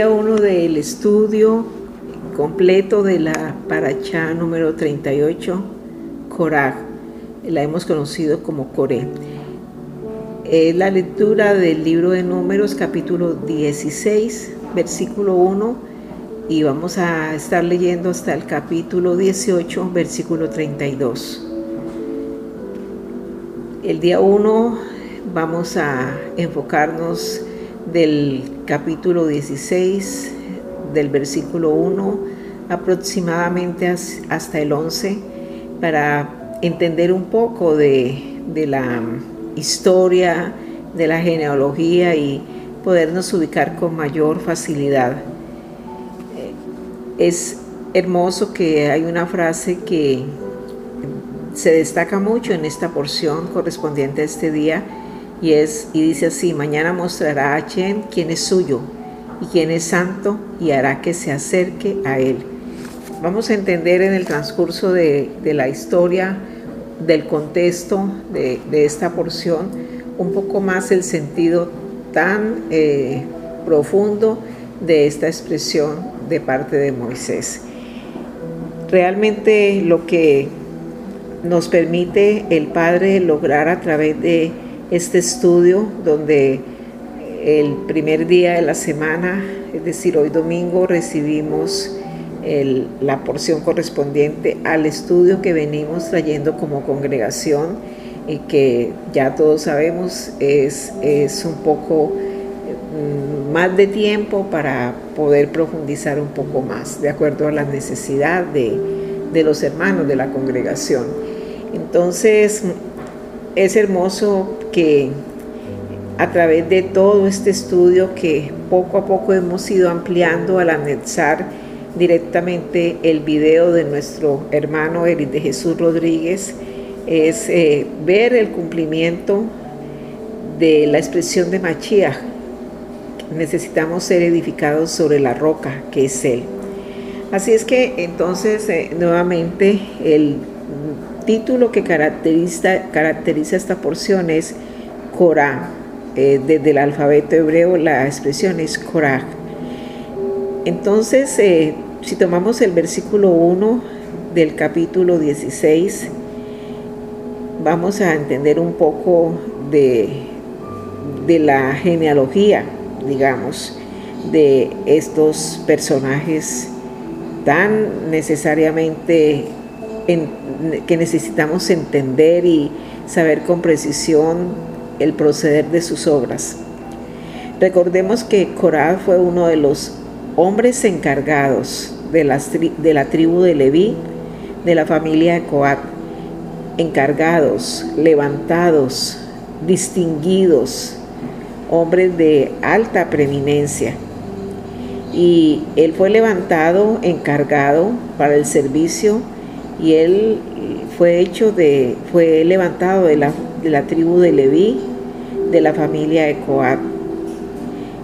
día 1 del estudio completo de la Paracha número 38, Coraj. La hemos conocido como Coré. Es la lectura del libro de Números, capítulo 16, versículo 1, y vamos a estar leyendo hasta el capítulo 18, versículo 32. El día 1 vamos a enfocarnos del capítulo 16, del versículo 1 aproximadamente hasta el 11, para entender un poco de, la historia, de la genealogía y podernos ubicar con mayor facilidad. Eh, es hermoso que hay una frase que se destaca mucho en esta porción correspondiente a este día y, dice así, mañana mostrará a Chen quién es suyo y quién es santo y hará que se acerque a él. Vamos a entender en el transcurso de, la historia, del contexto de, esta porción, un poco más el sentido tan eh, profundo de esta expresión de parte de Moisés. Realmente lo que nos permite el Padre lograr a través de este estudio donde el primer día de la semana, es decir, hoy domingo, recibimos la porción correspondiente al estudio que venimos trayendo como congregación y que ya todos sabemos es, es un poco mm, más de tiempo para poder profundizar un poco más, de acuerdo a la necesidad de, de los hermanos de la congregación. Entonces, es hermoso que a través de todo este estudio que poco a poco hemos ido ampliando al anexar directamente el video de nuestro hermano Eric de Jesús Rodríguez, es eh, ver el cumplimiento de la expresión de Machiach. Necesitamos ser edificados sobre la roca que es Él. Así es que entonces eh, nuevamente el título que caracteriza, esta porción es Korah. Eh, desde el alfabeto hebreo la expresión es Korah. Entonces, eh, si tomamos el versículo 1 del capítulo 16, vamos a entender un poco de, de la genealogía, digamos, de estos personajes tan necesariamente que necesitamos entender y saber con precisión el proceder de sus obras. Recordemos que Corá fue uno de los hombres encargados de, de la tribu de Leví, de la familia de Coat, encargados, levantados, distinguidos, hombres de alta preeminencia. Y él fue levantado, encargado para el servicio y él fue hecho de, fue levantado de la, de la tribu de Leví, de la familia de Coat.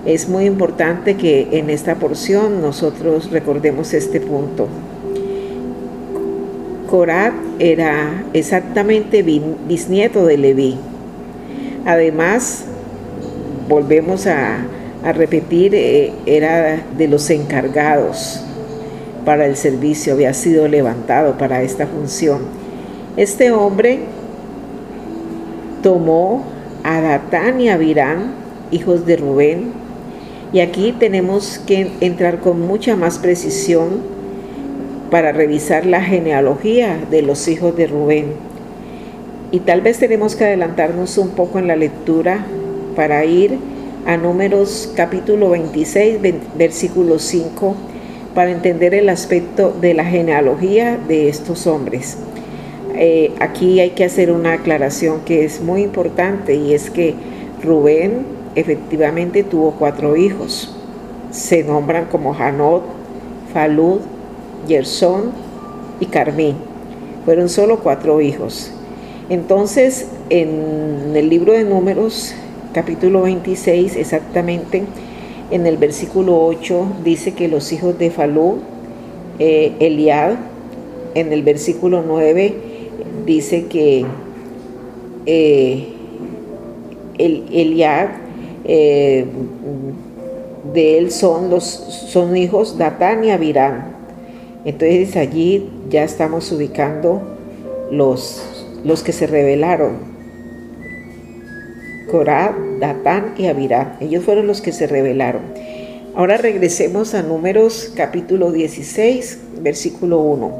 Es muy importante que en esta porción nosotros recordemos este punto. Corat era exactamente bisnieto de Leví. Además, volvemos a, a repetir, eh, era de los encargados para el servicio, había sido levantado para esta función. Este hombre tomó a Datán y a Virán, hijos de Rubén, y aquí tenemos que entrar con mucha más precisión para revisar la genealogía de los hijos de Rubén. Y tal vez tenemos que adelantarnos un poco en la lectura para ir a números capítulo 26, versículo 5 para entender el aspecto de la genealogía de estos hombres. Eh, aquí hay que hacer una aclaración que es muy importante y es que Rubén efectivamente tuvo cuatro hijos. Se nombran como Hanot, Falud, Gersón y Carmín. Fueron solo cuatro hijos. Entonces, en el libro de números, capítulo 26, exactamente, en el versículo 8 dice que los hijos de Falú, eh, Eliad, en el versículo 9 dice que eh, el, Eliad, eh, de él son los son hijos Datán y Abirán. Entonces allí ya estamos ubicando los, los que se rebelaron. Datán y Abirán. Ellos fueron los que se rebelaron. Ahora regresemos a Números capítulo 16, versículo 1.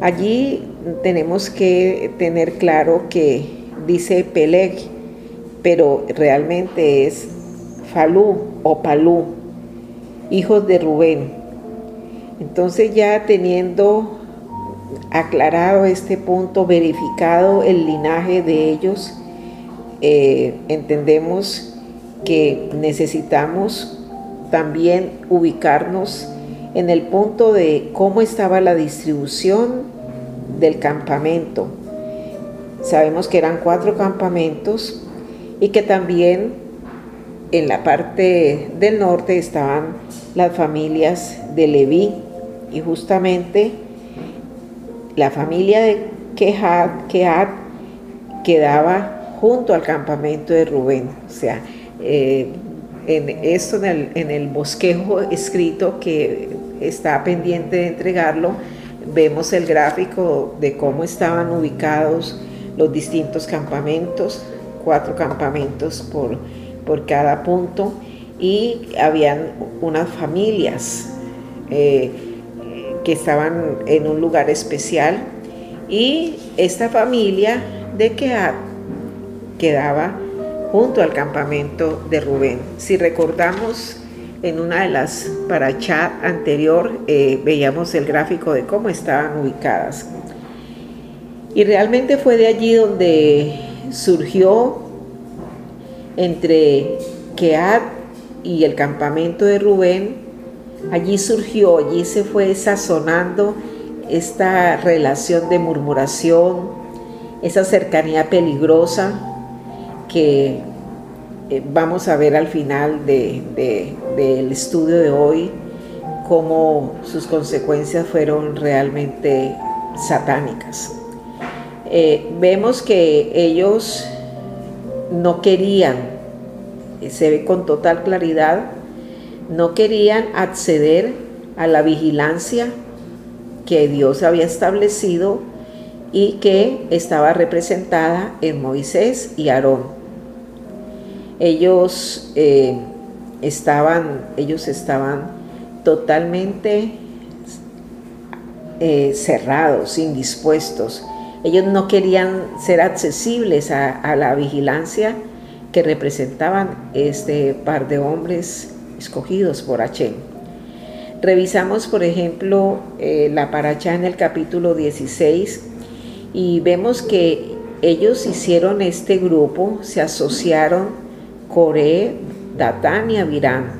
Allí tenemos que tener claro que dice Peleg, pero realmente es Falú o Palú, hijos de Rubén. Entonces ya teniendo aclarado este punto, verificado el linaje de ellos, eh, entendemos que necesitamos también ubicarnos en el punto de cómo estaba la distribución del campamento. Sabemos que eran cuatro campamentos y que también en la parte del norte estaban las familias de Leví y justamente la familia de Kehat, quedaba junto al campamento de Rubén. O sea, eh, en esto, en el, bosquejo escrito que está pendiente de entregarlo, vemos el gráfico de cómo estaban ubicados los distintos campamentos, cuatro campamentos por, por cada punto, y habían unas familias eh, que estaban en un lugar especial, y esta familia de Keat quedaba junto al campamento de Rubén. Si recordamos en una de las para chat anterior, eh, veíamos el gráfico de cómo estaban ubicadas. Y realmente fue de allí donde surgió entre Keat y el campamento de Rubén, allí surgió, allí se fue sazonando esta relación de murmuración, esa cercanía peligrosa que eh, vamos a ver al final del estudio de hoy cómo sus consecuencias fueron realmente satánicas. Eh, vemos que ellos no querían, eh, se ve con total claridad, no querían acceder a la vigilancia que Dios había establecido y que estaba representada en Moisés y Aarón ellos eh, estaban, ellos estaban totalmente eh, cerrados, indispuestos. Ellos no querían ser accesibles a, la vigilancia que representaban este par de hombres escogidos por Hachem. Revisamos, por ejemplo, eh, la paracha en el capítulo 16 y vemos que ellos hicieron este grupo, se asociaron Coré, Datán y Abirán.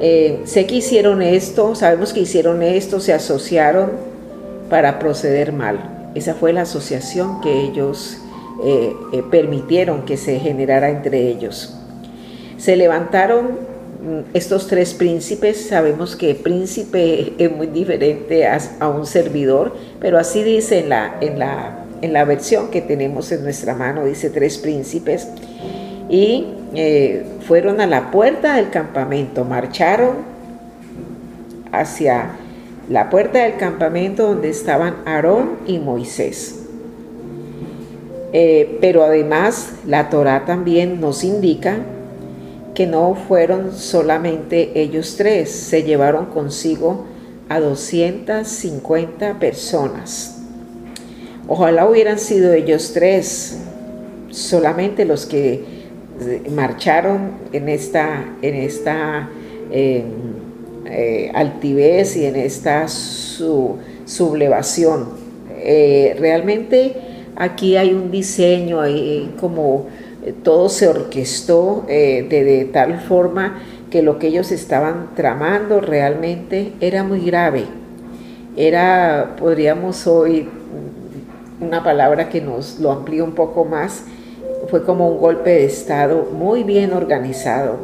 Eh, sé que hicieron esto, sabemos que hicieron esto, se asociaron para proceder mal. Esa fue la asociación que ellos eh, eh, permitieron que se generara entre ellos. Se levantaron mm, estos tres príncipes, sabemos que príncipe es muy diferente a, un servidor, pero así dice en la, en, la, en la versión que tenemos en nuestra mano, dice tres príncipes y eh, fueron a la puerta del campamento, marcharon hacia la puerta del campamento donde estaban Aarón y Moisés. Eh, pero además la Torá también nos indica que no fueron solamente ellos tres, se llevaron consigo a 250 personas. Ojalá hubieran sido ellos tres, solamente los que marcharon en esta, en esta eh, eh, altivez y en esta sublevación. Eh, realmente aquí hay un diseño, hay como todo se orquestó de, tal forma que lo que ellos estaban tramando realmente era muy grave. Era, podríamos hoy, una palabra que nos lo amplía un poco más, fue como un golpe de Estado muy bien organizado,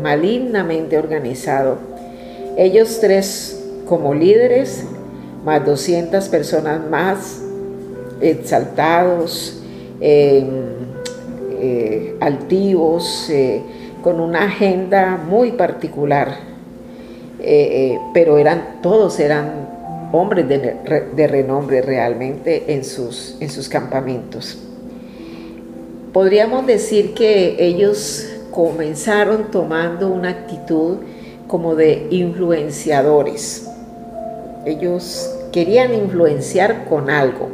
malignamente organizado. Ellos tres como líderes, más 200 personas más, exaltados, em, eh, altivos, eh, con una agenda muy particular, eh, pero eran, todos eran hombres de, renombre realmente en sus, en sus campamentos. Podríamos decir que ellos comenzaron tomando una actitud como de influenciadores. Ellos querían influenciar con algo.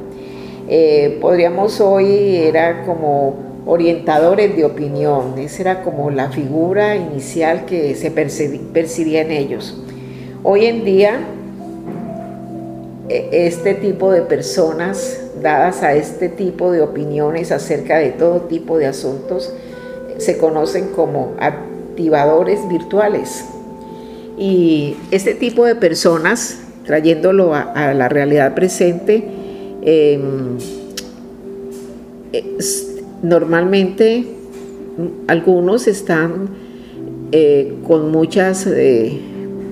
Eh, podríamos hoy, era como orientadores de opinión, esa era como la figura inicial que se percibía en ellos. Hoy en día, e, este tipo de personas, dadas a este tipo de opiniones acerca de todo tipo de asuntos, se conocen como activadores virtuales. Y este tipo de personas, trayéndolo a, la realidad presente, em, normalmente algunos están eh, con muchas eh,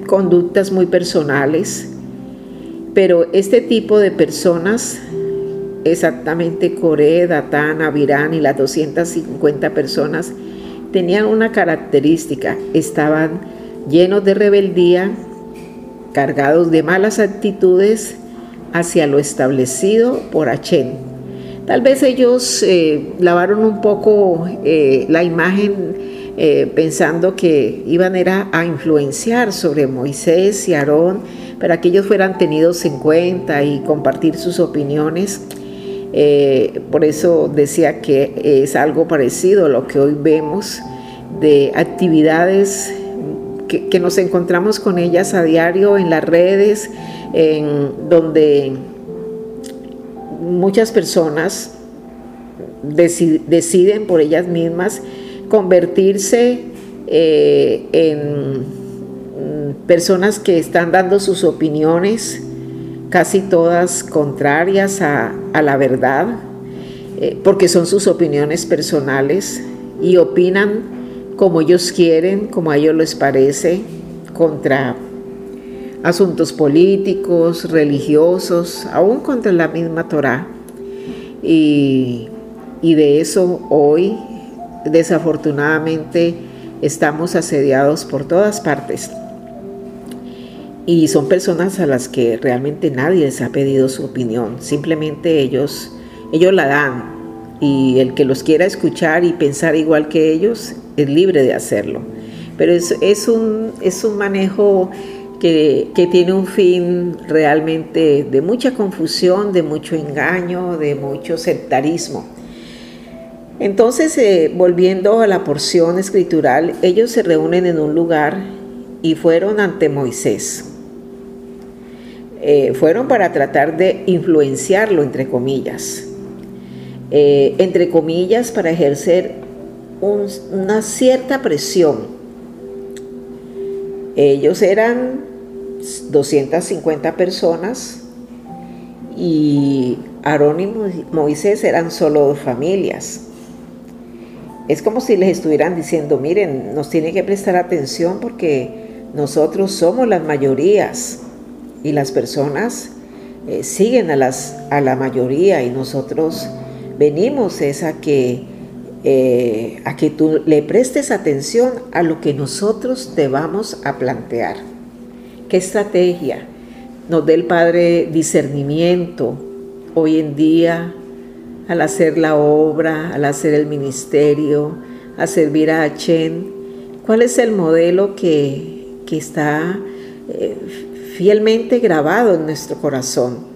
conductas muy personales, pero este tipo de personas, exactamente Coré, Datán, Avirán y las 250 personas, tenían una característica, estaban llenos de rebeldía, cargados de malas actitudes hacia lo establecido por Achén. Tal vez ellos eh, lavaron un poco eh, la imagen eh, pensando que iban era a influenciar sobre Moisés y Aarón para que ellos fueran tenidos en cuenta y compartir sus opiniones. Por eso decía que es algo parecido a lo que hoy vemos de actividades que, nos encontramos con ellas a diario en las redes, en donde muchas personas deciden por ellas mismas convertirse eh, en personas que están dando sus opiniones, casi todas contrarias a, la verdad, eh, porque son sus opiniones personales y opinan como ellos quieren, como a ellos les parece, contra asuntos políticos, religiosos, aún contra la misma Torah. Y, y de eso hoy, desafortunadamente, estamos asediados por todas partes. Y son personas a las que realmente nadie les ha pedido su opinión, simplemente ellos, ellos la dan, y el que los quiera escuchar y pensar igual que ellos es libre de hacerlo. Pero es, es, un, es un manejo que, que, tiene un fin realmente de mucha confusión, de mucho engaño, de mucho sectarismo. Entonces, eh, volviendo a la porción escritural, ellos se reúnen en un lugar y fueron ante Moisés. Eh, fueron para tratar de influenciarlo, entre comillas. Eh, entre comillas, para ejercer una cierta presión. Ellos eran 250 personas y Aarón y Moisés eran solo dos familias. Es como si les estuvieran diciendo, miren, nos tienen que prestar atención porque nosotros somos las mayorías y las personas eh, siguen a, las, a la mayoría y nosotros venimos es a que, eh, a que tú le prestes atención a lo que nosotros te vamos a plantear. ¿Qué estrategia nos dé el Padre discernimiento hoy en día al hacer la obra, al hacer el ministerio, a servir a Achen? ¿Cuál es el modelo que, está eh, fielmente grabado en nuestro corazón?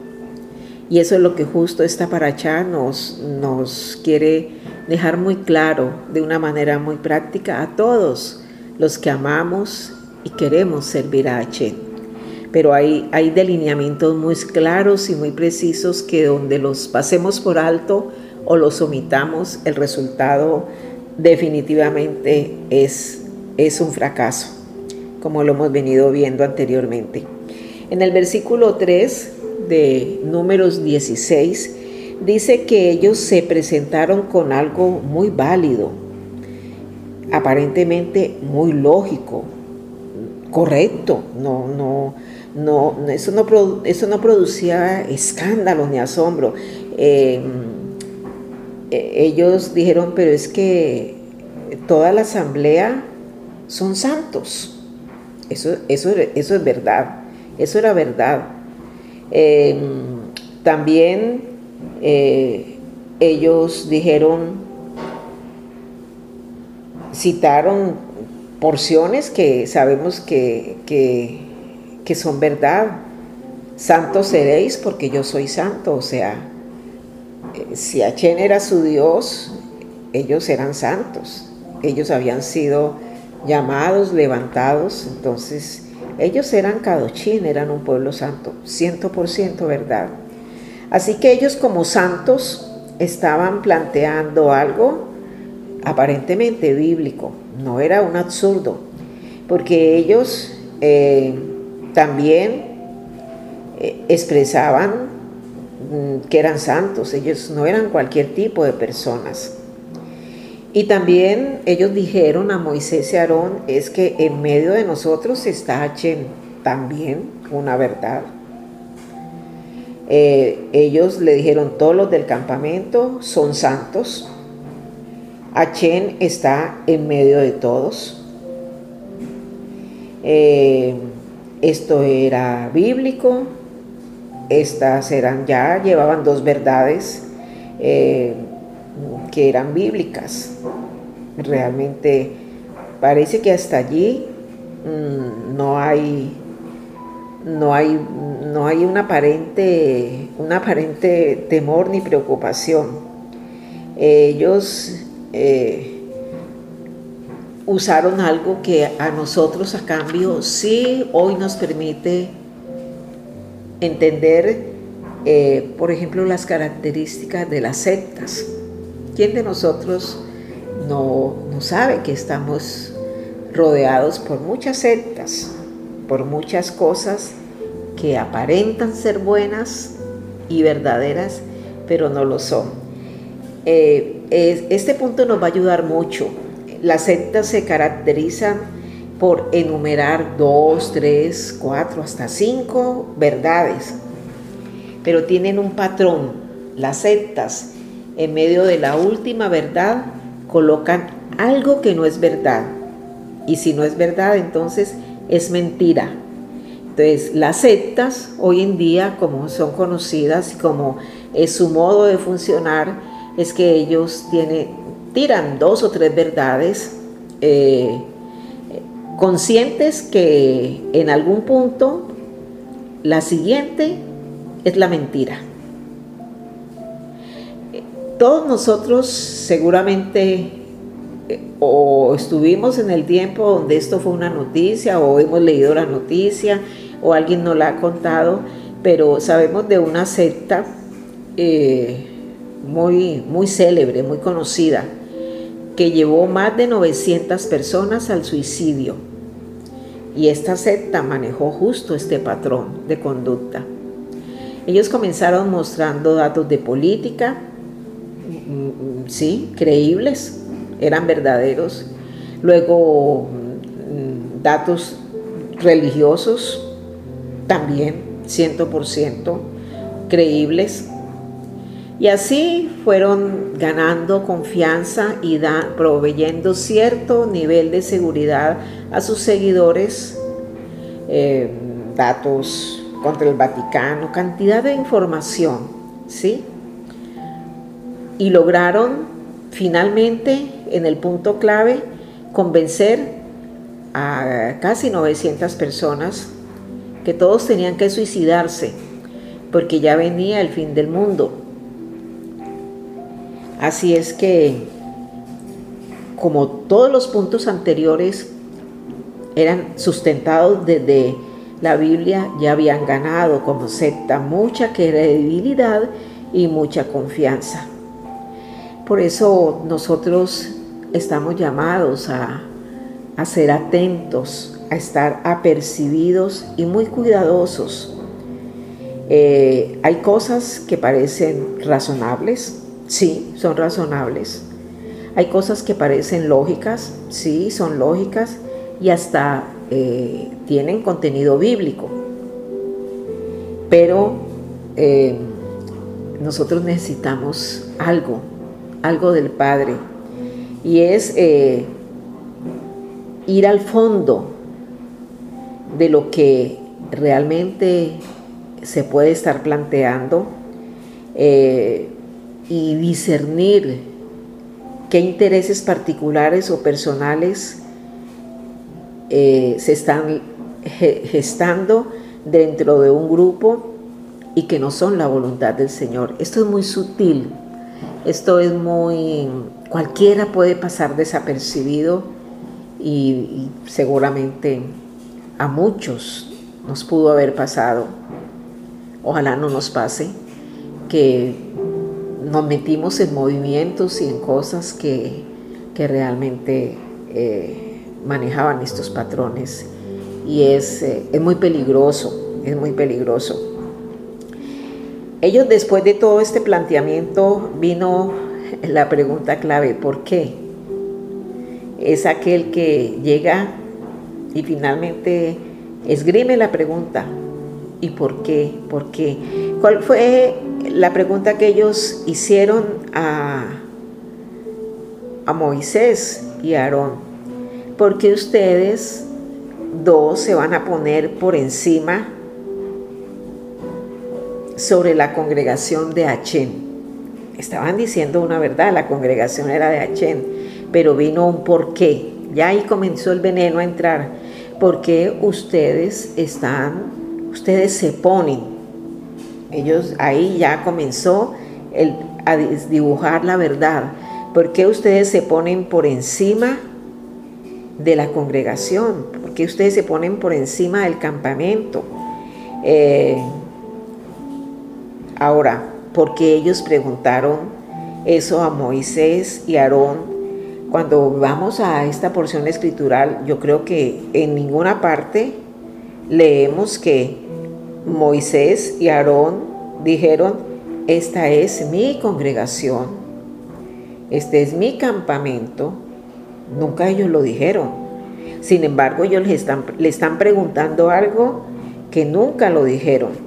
Y eso es lo que justo esta paracha nos, nos quiere dejar muy claro de una manera muy práctica a todos los que amamos y queremos servir a H. Pero hay, hay delineamientos muy claros y muy precisos que donde los pasemos por alto o los omitamos, el resultado definitivamente es, es un fracaso, como lo hemos venido viendo anteriormente. En el versículo 3 de números 16, dice que ellos se presentaron con algo muy válido, aparentemente muy lógico, correcto, no, no, no, eso, no eso no producía escándalo ni asombro. Em, e, ellos dijeron, pero es que toda la asamblea son santos. Eso, eso, eso es verdad, eso era verdad. Em, también eh, ellos dijeron, citaron porciones que sabemos que, que son verdad. Santos seréis porque yo soy santo, o sea, eh, si Achen era su Dios, ellos eran santos, ellos habían sido llamados, levantados, entonces ellos eran Kadochín, eran un pueblo santo, ciento por ciento verdad. Así que ellos como santos estaban planteando algo aparentemente bíblico, no era un absurdo, porque ellos eh, también eh, expresaban mm, que eran santos, ellos no eran cualquier tipo de personas. Y también ellos dijeron a Moisés y Aarón, es que en medio de nosotros está Hachem, también una verdad. Eh, ellos le dijeron, todos los del campamento son santos. Hachem está en medio de todos. Eh, esto era bíblico, estas eran ya, llevaban dos verdades. Eh, que eran bíblicas. Realmente parece que hasta allí mm, no hay no hay no hay un aparente un aparente temor ni preocupación. Ellos eh, usaron algo que a nosotros a cambio sí hoy nos permite entender, eh, por ejemplo, las características de las sectas. ¿Quién de nosotros no, sabe que estamos rodeados por muchas sectas, por muchas cosas que aparentan ser buenas y verdaderas, pero no lo son? Eh, este punto nos va a ayudar mucho. Las sectas se caracterizan por enumerar dos, tres, cuatro, hasta cinco verdades, pero tienen un patrón. Las sectas en medio de la última verdad, colocan algo que no es verdad. Y si no es verdad, entonces es mentira. Entonces, las sectas hoy en día, como son conocidas y como es su modo de funcionar, es que ellos tiran dos o tres verdades eh, conscientes que en algún punto la siguiente es la mentira. Todos nosotros seguramente eh, o estuvimos en el tiempo donde esto fue una noticia o hemos leído la noticia o alguien nos la ha contado, pero sabemos de una secta eh, muy, muy célebre, muy conocida, que llevó más de 900 personas al suicidio. Y esta secta manejó justo este patrón de conducta. Ellos comenzaron mostrando datos de política, sí, creíbles, eran verdaderos. Luego, mm, datos religiosos, también 100% creíbles. Y así fueron ganando confianza y proveyendo cierto nivel de seguridad a sus seguidores, eh, datos contra el Vaticano, cantidad de información, ¿sí? Y lograron finalmente en el punto clave convencer a casi 900 personas que todos tenían que suicidarse porque ya venía el fin del mundo. Así es que, como todos los puntos anteriores eran sustentados desde la Biblia, ya habían ganado como secta mucha credibilidad y mucha confianza. Por eso nosotros estamos llamados a, ser atentos, a estar apercibidos y muy cuidadosos. Eh, hay cosas que parecen razonables, sí, son razonables. Hay cosas que parecen lógicas, sí, son lógicas y hasta eh, tienen contenido bíblico. Pero eh, nosotros necesitamos algo algo del Padre. y es eh, ir al fondo de lo que realmente se puede estar planteando eh, y discernir qué intereses particulares o personales eh, se están gestando dentro de un grupo y que no son la voluntad del Señor. Esto es muy sutil, esto es muy... cualquiera puede pasar desapercibido y, seguramente a muchos nos pudo haber pasado. Ojalá no nos pase que nos metimos en movimientos y en cosas que, realmente eh, manejaban estos patrones y es, eh, es muy peligroso, es muy peligroso. Ellos después de todo este planteamiento vino la pregunta clave, ¿por qué? Es aquel que llega y finalmente esgrime la pregunta, ¿y por qué? ¿Por qué? ¿Cuál fue la pregunta que ellos hicieron a, a Moisés y a Aarón? ¿Por qué ustedes dos se van a poner por encima sobre la congregación de Achén. Estaban diciendo una verdad, la congregación era de Achén, pero vino un porqué. Ya ahí comenzó el veneno a entrar. Porque ustedes están, ustedes se ponen. Ellos ahí ya comenzó el, a dibujar la verdad. porque ustedes se ponen por encima de la congregación? que ustedes se ponen por encima del campamento? Eh, ahora, porque ellos preguntaron eso a Moisés y Aarón? Cuando vamos a esta porción escritural, yo creo que en ninguna parte leemos que Moisés y Aarón dijeron, esta es mi congregación, este es mi campamento. Nunca ellos lo dijeron. Sin embargo, ellos le están, le están preguntando algo que nunca lo dijeron.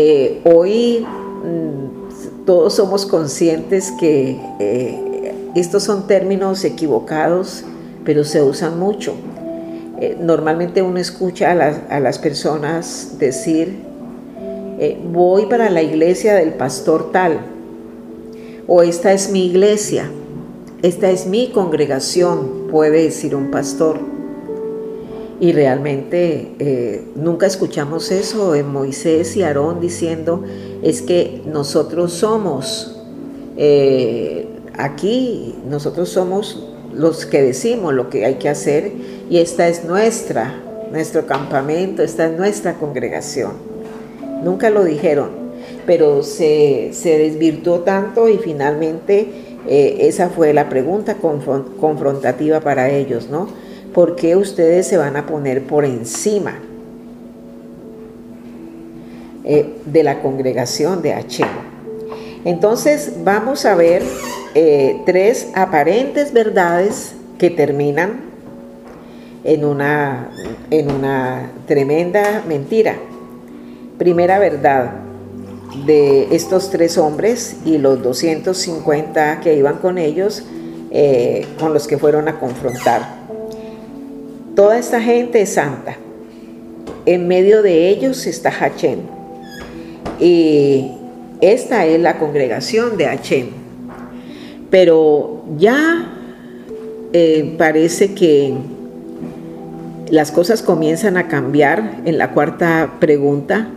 Eh, hoy mm, todos somos conscientes que eh, estos son términos equivocados, pero se usan mucho. Eh, normalmente uno escucha a las, personas decir, voy para la iglesia del pastor tal, o esta es mi iglesia, esta es mi congregación, puede decir un pastor. Y realmente eh, nunca escuchamos eso en Moisés y Aarón diciendo, es que nosotros somos eh, aquí, nosotros somos los que decimos lo que hay que hacer y esta es nuestra, nuestro campamento, esta es nuestra congregación. Nunca lo dijeron, pero se, se desvirtuó tanto y finalmente eh, esa fue la pregunta confrontativa para ellos, ¿no? ¿Por qué ustedes se van a poner por encima eh, de la congregación de Hachem? Entonces vamos a ver eh, tres aparentes verdades que terminan en una, en una tremenda mentira. Primera verdad, de estos tres hombres y los 250 que iban con ellos, eh, con los que fueron a confrontar. Toda esta gente es santa. En medio de ellos está Hachem. Y esta es la congregación de Hachem. Pero ya eh, parece que las cosas comienzan a cambiar en la cuarta pregunta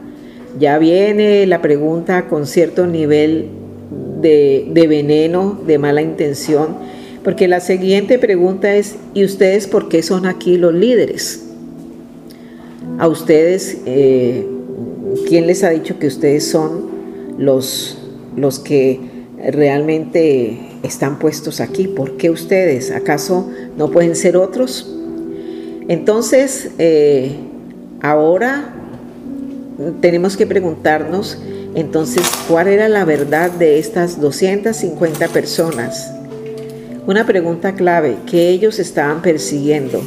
ya viene la pregunta con cierto nivel de, veneno, de mala intención, porque la siguiente pregunta es, ¿y ustedes por qué son aquí los líderes? A ustedes, eh, ¿quién les ha dicho que ustedes son los, los que realmente están puestos aquí? ¿Por qué ustedes? ¿Acaso no pueden ser otros? Entonces, eh, ahora tenemos que preguntarnos entonces cuál era la verdad de estas 250 personas. Una pregunta clave que ellos estaban persiguiendo.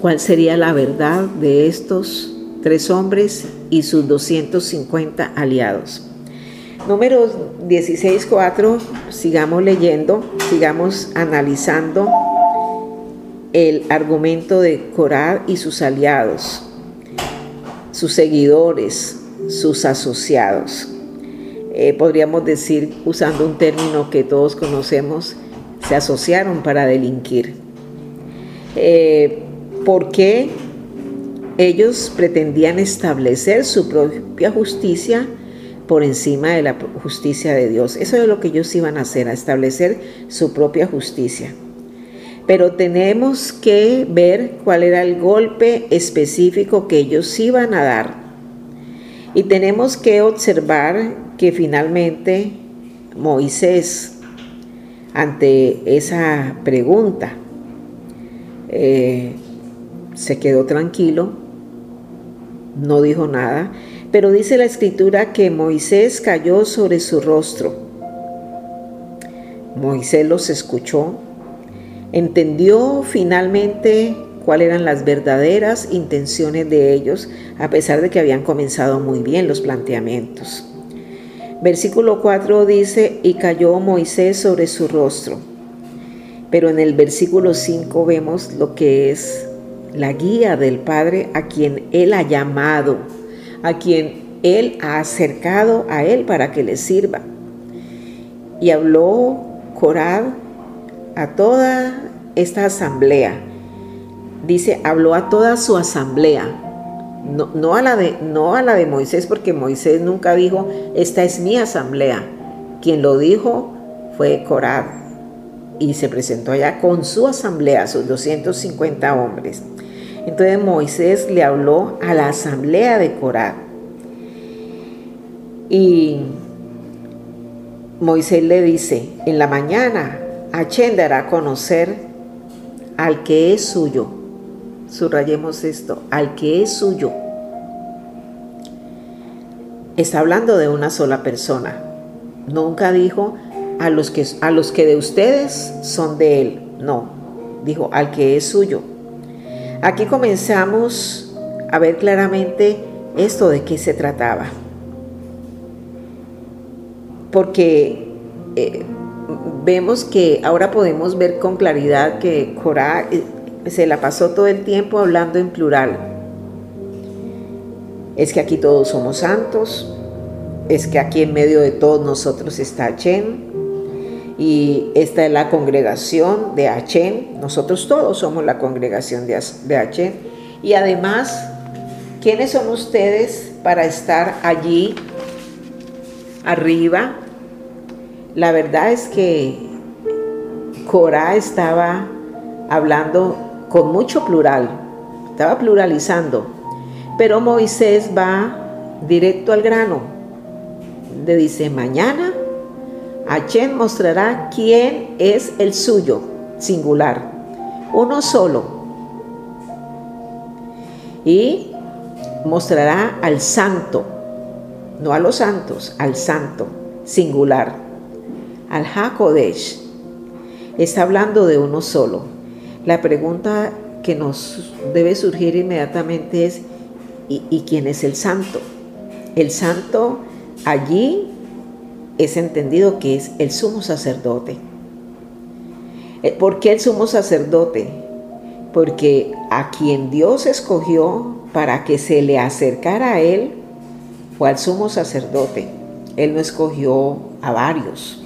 ¿Cuál sería la verdad de estos tres hombres y sus 250 aliados? Número 16.4, sigamos leyendo, sigamos analizando el argumento de Corad y sus aliados, sus seguidores, sus asociados. Eh, podríamos decir, usando un término que todos conocemos, se asociaron para delinquir. Eh, ¿Por qué ellos pretendían establecer su propia justicia? por encima de la justicia de Dios. Eso es lo que ellos iban a hacer, a establecer su propia justicia. Pero tenemos que ver cuál era el golpe específico que ellos iban a dar. Y tenemos que observar que finalmente Moisés, ante esa pregunta, eh, se quedó tranquilo, no dijo nada, pero dice la escritura que Moisés cayó sobre su rostro. Moisés los escuchó, entendió finalmente cuáles eran las verdaderas intenciones de ellos, a pesar de que habían comenzado muy bien los planteamientos. Versículo 4 dice, y cayó Moisés sobre su rostro. Pero en el versículo 5 vemos lo que es la guía del Padre a quien Él ha llamado a quien Él ha acercado a Él para que le sirva. Y habló Corad a toda esta asamblea. Dice, habló a toda su asamblea. No, a la de, no a la de Moisés, porque Moisés nunca dijo, esta es mi asamblea. Quien lo dijo fue Corad. Y se presentó allá con su asamblea, sus 250 hombres. Entonces Moisés le habló a la asamblea de Corá. Y Moisés le dice, en la mañana Achen dará a conocer al que es suyo. Subrayemos esto, al que es suyo. Está hablando de una sola persona. Nunca dijo a los que, a los que de ustedes son de él. No, dijo al que es suyo. Aquí comenzamos a ver claramente esto de qué se trataba. Porque eh, vemos que ahora podemos ver con claridad que Corá eh, se la pasó todo el tiempo hablando en plural. Es que aquí todos somos santos, es que aquí en medio de todos nosotros está Chen, y esta es la congregación de Achen. Nosotros todos somos la congregación de Achen. Y además, ¿quiénes son ustedes para estar allí arriba? La verdad es que Corá estaba hablando con mucho plural, estaba pluralizando, pero Moisés va directo al grano. Le dice, mañana Achen mostrará quién es el suyo, singular, uno solo. Y mostrará al santo, no a los santos, al santo, singular, al Hakodesh. Está hablando de uno solo. La pregunta que nos debe surgir inmediatamente es, ¿y, quién es el santo? El santo allí es entendido que es el sumo sacerdote. Eh, ¿Por qué el sumo sacerdote? Porque a quien Dios escogió para que se le acercara a Él fue al sumo sacerdote. Él no escogió a varios.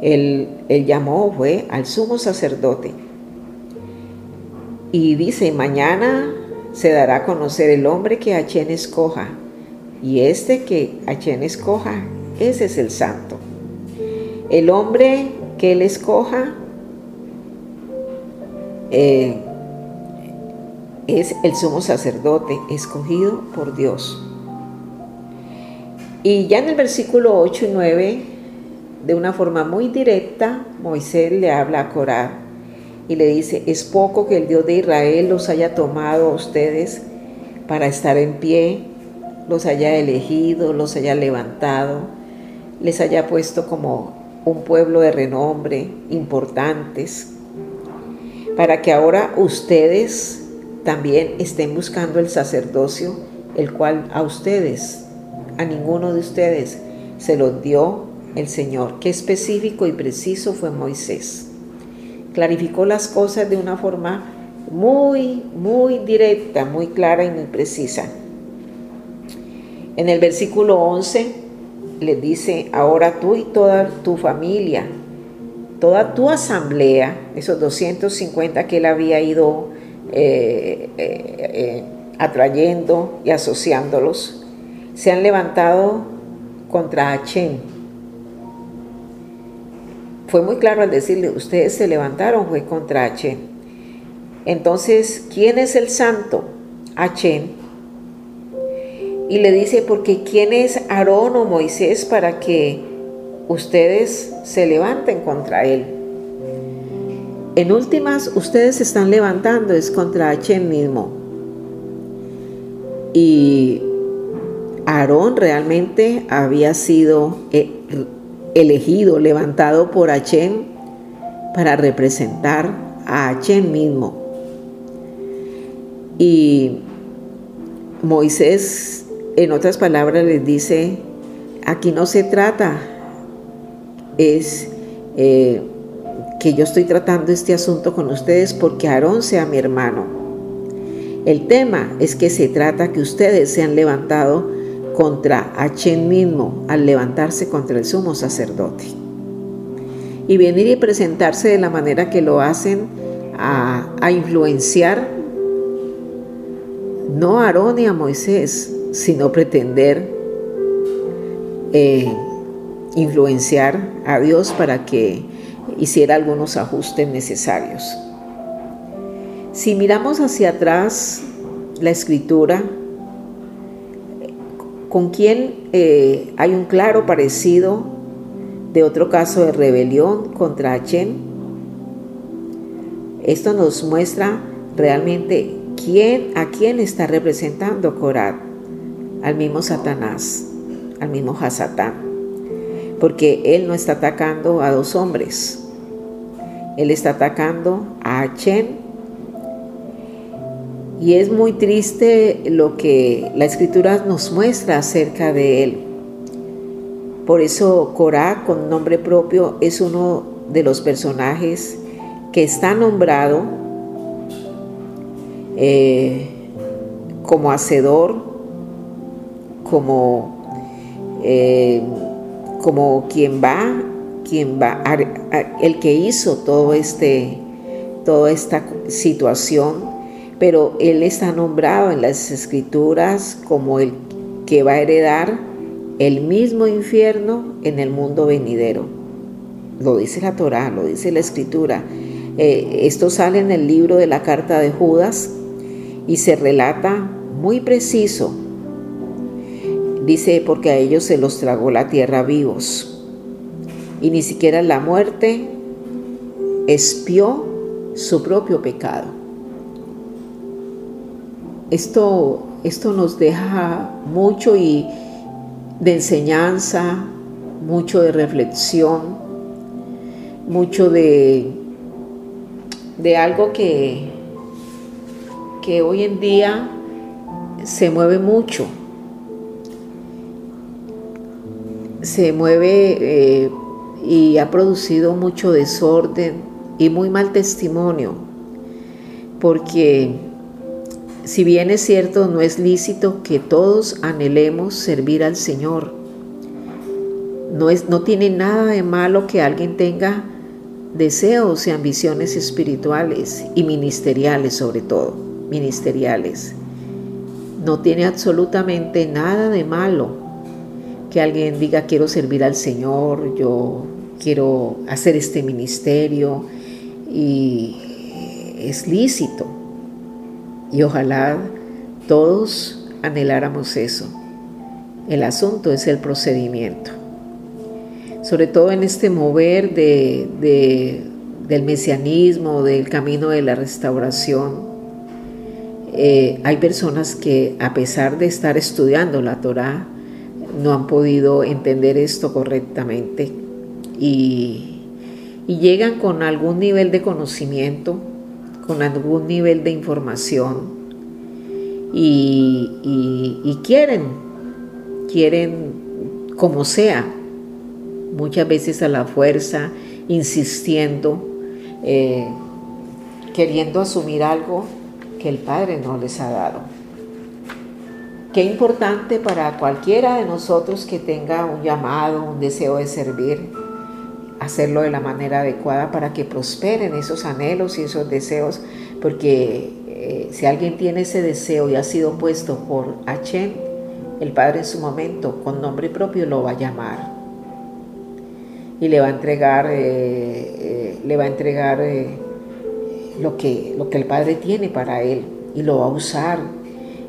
Él, él llamó, fue al sumo sacerdote. Y dice, mañana se dará a conocer el hombre que Achén escoja. Y este que Achén escoja, ese es el santo. El hombre que él escoja eh, es el sumo sacerdote escogido por Dios. Y ya en el versículo 8 y 9, de una forma muy directa, Moisés le habla a Corá y le dice, es poco que el Dios de Israel los haya tomado a ustedes para estar en pie, los haya elegido, los haya levantado les haya puesto como un pueblo de renombre, importantes, para que ahora ustedes también estén buscando el sacerdocio, el cual a ustedes, a ninguno de ustedes, se los dio el Señor. Qué específico y preciso fue Moisés. Clarificó las cosas de una forma muy, muy directa, muy clara y muy precisa. En el versículo 11 le dice, ahora tú y toda tu familia, toda tu asamblea, esos 250 que él había ido eh, eh, eh, atrayendo y asociándolos, se han levantado contra Hachem. Fue muy claro al decirle, ustedes se levantaron, fue contra Hachem. Entonces, ¿quién es el santo? Hachem. Y le dice, porque ¿quién es Aarón o Moisés para que ustedes se levanten contra él? En últimas, ustedes se están levantando, es contra Hachem mismo. Y Aarón realmente había sido eh, elegido, levantado por Hachem para representar a Hachem mismo. Y Moisés, en otras palabras, les dice, aquí no se trata, es eh, que yo estoy tratando este asunto con ustedes porque Aarón sea mi hermano. El tema es que se trata que ustedes se han levantado contra Hachem mismo al levantarse contra el sumo sacerdote. Y venir y presentarse de la manera que lo hacen a, influenciar no a Aarón y a Moisés, sino pretender eh, influenciar a Dios para que hiciera algunos ajustes necesarios. Si miramos hacia atrás la escritura, con quien eh, hay un claro parecido de otro caso de rebelión contra Hashem. Esto nos muestra realmente quién, a quién está representando Corat, al mismo Satanás, al mismo Hasatán, porque él no está atacando a dos hombres, él está atacando a Hashem y es muy triste lo que la escritura nos muestra acerca de él. Por eso Corá, con nombre propio, es uno de los personajes que está nombrado eh, como hacedor, como, eh, como quien va, quien va, el que hizo todo este, toda esta situación pero Él está nombrado en las escrituras como el que va a heredar el mismo infierno en el mundo venidero. Lo dice la Torá, lo dice la escritura. Eh, esto sale en el libro de la carta de Judas y se relata muy preciso. Dice, porque a ellos se los tragó la tierra vivos. Y ni siquiera la muerte espió su propio pecado. Esto, esto nos deja mucho y de enseñanza, mucho de reflexión, mucho de, de algo que, que hoy en día se mueve mucho. Se mueve eh, y ha producido mucho desorden y muy mal testimonio, porque si bien es cierto, no es lícito que todos anhelemos servir al Señor. No, es, no tiene nada de malo que alguien tenga deseos y ambiciones espirituales y ministeriales sobre todo, ministeriales. No tiene absolutamente nada de malo que alguien diga quiero servir al Señor, yo quiero hacer este ministerio y es lícito. Y ojalá todos anheláramos eso. El asunto es el procedimiento. Sobre todo en este mover de, del mesianismo, del camino de la restauración, eh, hay personas que a pesar de estar estudiando la Torah, no han podido entender esto correctamente y, y llegan con algún nivel de conocimiento, con algún nivel de información y, quieren, quieren como sea, muchas veces a la fuerza, insistiendo, eh, queriendo asumir algo que el Padre no les ha dado. Qué importante para cualquiera de nosotros que tenga un llamado, un deseo de servir, hacerlo de la manera adecuada para que prosperen esos anhelos y esos deseos, porque eh, si alguien tiene ese deseo y ha sido puesto por Hachem, el Padre en su momento, con nombre propio, lo va a llamar y le va a entregar, eh, eh, le va a entregar lo, que, lo que el Padre tiene para él y lo va a usar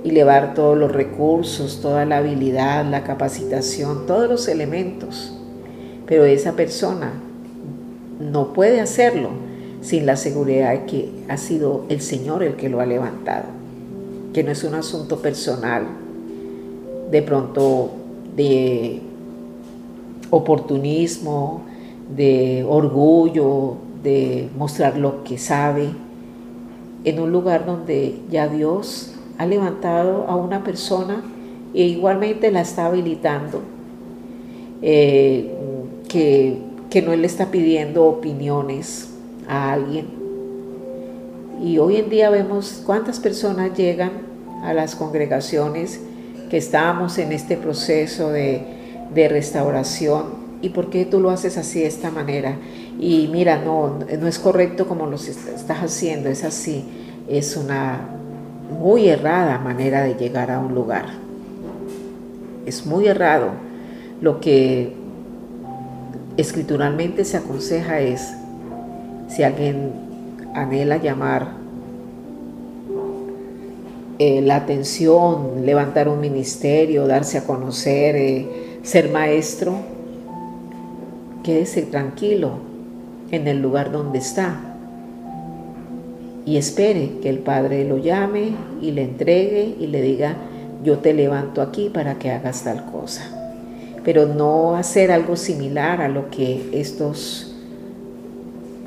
y le va a dar todos los recursos, toda la habilidad, la capacitación, todos los elementos. Pero esa persona no puede hacerlo sin la seguridad de que ha sido el Señor el que lo ha levantado, que no es un asunto personal, de pronto de oportunismo, de orgullo, de mostrar lo que sabe, en un lugar donde ya Dios ha levantado a una persona e igualmente la está habilitando, eh, que, que no le está pidiendo opiniones a alguien. Y hoy en día vemos cuántas personas llegan a las congregaciones que estamos en este proceso de, de restauración ¿Y por qué tú lo haces así de esta manera? Y mira, no, no es correcto como lo estás haciendo, es así. Es una muy errada manera de llegar a un lugar. Es muy errado. Lo que escrituralmente se aconseja es, si alguien anhela llamar eh, la atención, levantar un ministerio, darse a conocer, eh, ser maestro, quédese tranquilo en el lugar donde está y espere que el Padre lo llame y le entregue y le diga, yo te levanto aquí para que hagas tal cosa. Pero no hacer algo similar a lo que estos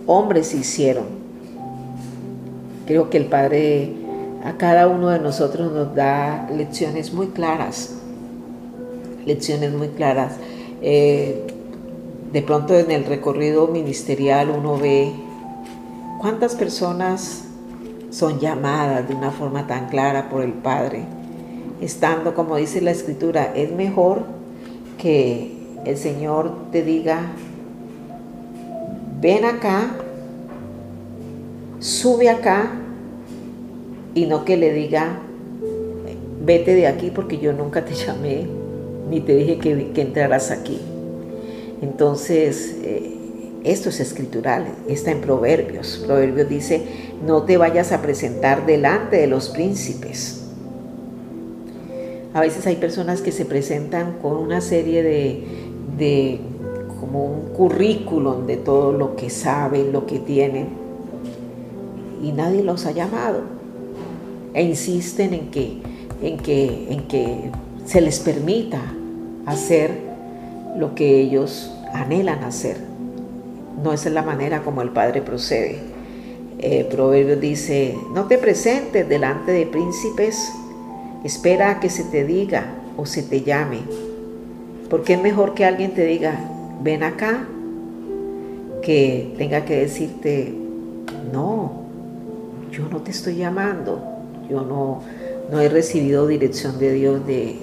hombres hicieron. Creo que el Padre a cada uno de nosotros nos da lecciones muy claras, lecciones muy claras. Eh, de pronto en el recorrido ministerial uno ve cuántas personas son llamadas de una forma tan clara por el Padre, estando, como dice la Escritura, es mejor que el Señor te diga, ven acá, sube acá, y no que le diga, vete de aquí porque yo nunca te llamé, ni te dije que, que entraras aquí. Entonces, eh, esto es escritural, está en Proverbios. Proverbios dice, no te vayas a presentar delante de los príncipes. A veces hay personas que se presentan con una serie de, de como un currículum de todo lo que saben, lo que tienen, y nadie los ha llamado. E insisten en que, en que, en que se les permita hacer lo que ellos anhelan hacer. No es la manera como el Padre procede. Eh, Proverbio dice, no te presentes delante de príncipes, espera a que se te diga o se te llame, porque es mejor que alguien te diga, ven acá, que tenga que decirte, no, yo no te estoy llamando, yo no, no he recibido dirección de Dios de,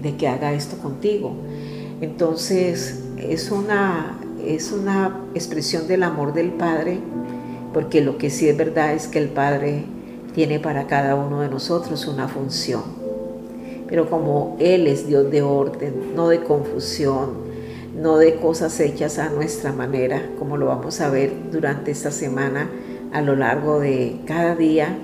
de que haga esto contigo. Entonces es una, es una expresión del amor del Padre, porque lo que sí es verdad es que el Padre tiene para cada uno de nosotros una función. Pero como Él es Dios de orden, no de confusión, no de cosas hechas a nuestra manera, como lo vamos a ver durante esta semana a lo largo de cada día,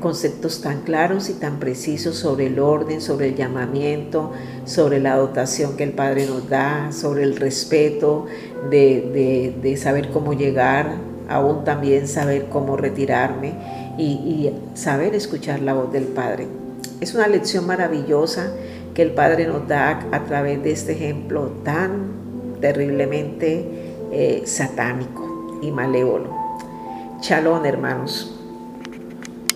conceptos tan claros y tan precisos sobre el orden, sobre el llamamiento, sobre la dotación que el Padre nos da, sobre el respeto de, saber cómo llegar, aún también saber cómo retirarme y, saber escuchar la voz del Padre. Es una lección maravillosa que el Padre nos da a través de este ejemplo tan terriblemente eh, satánico y malévolo. Chalón, hermanos.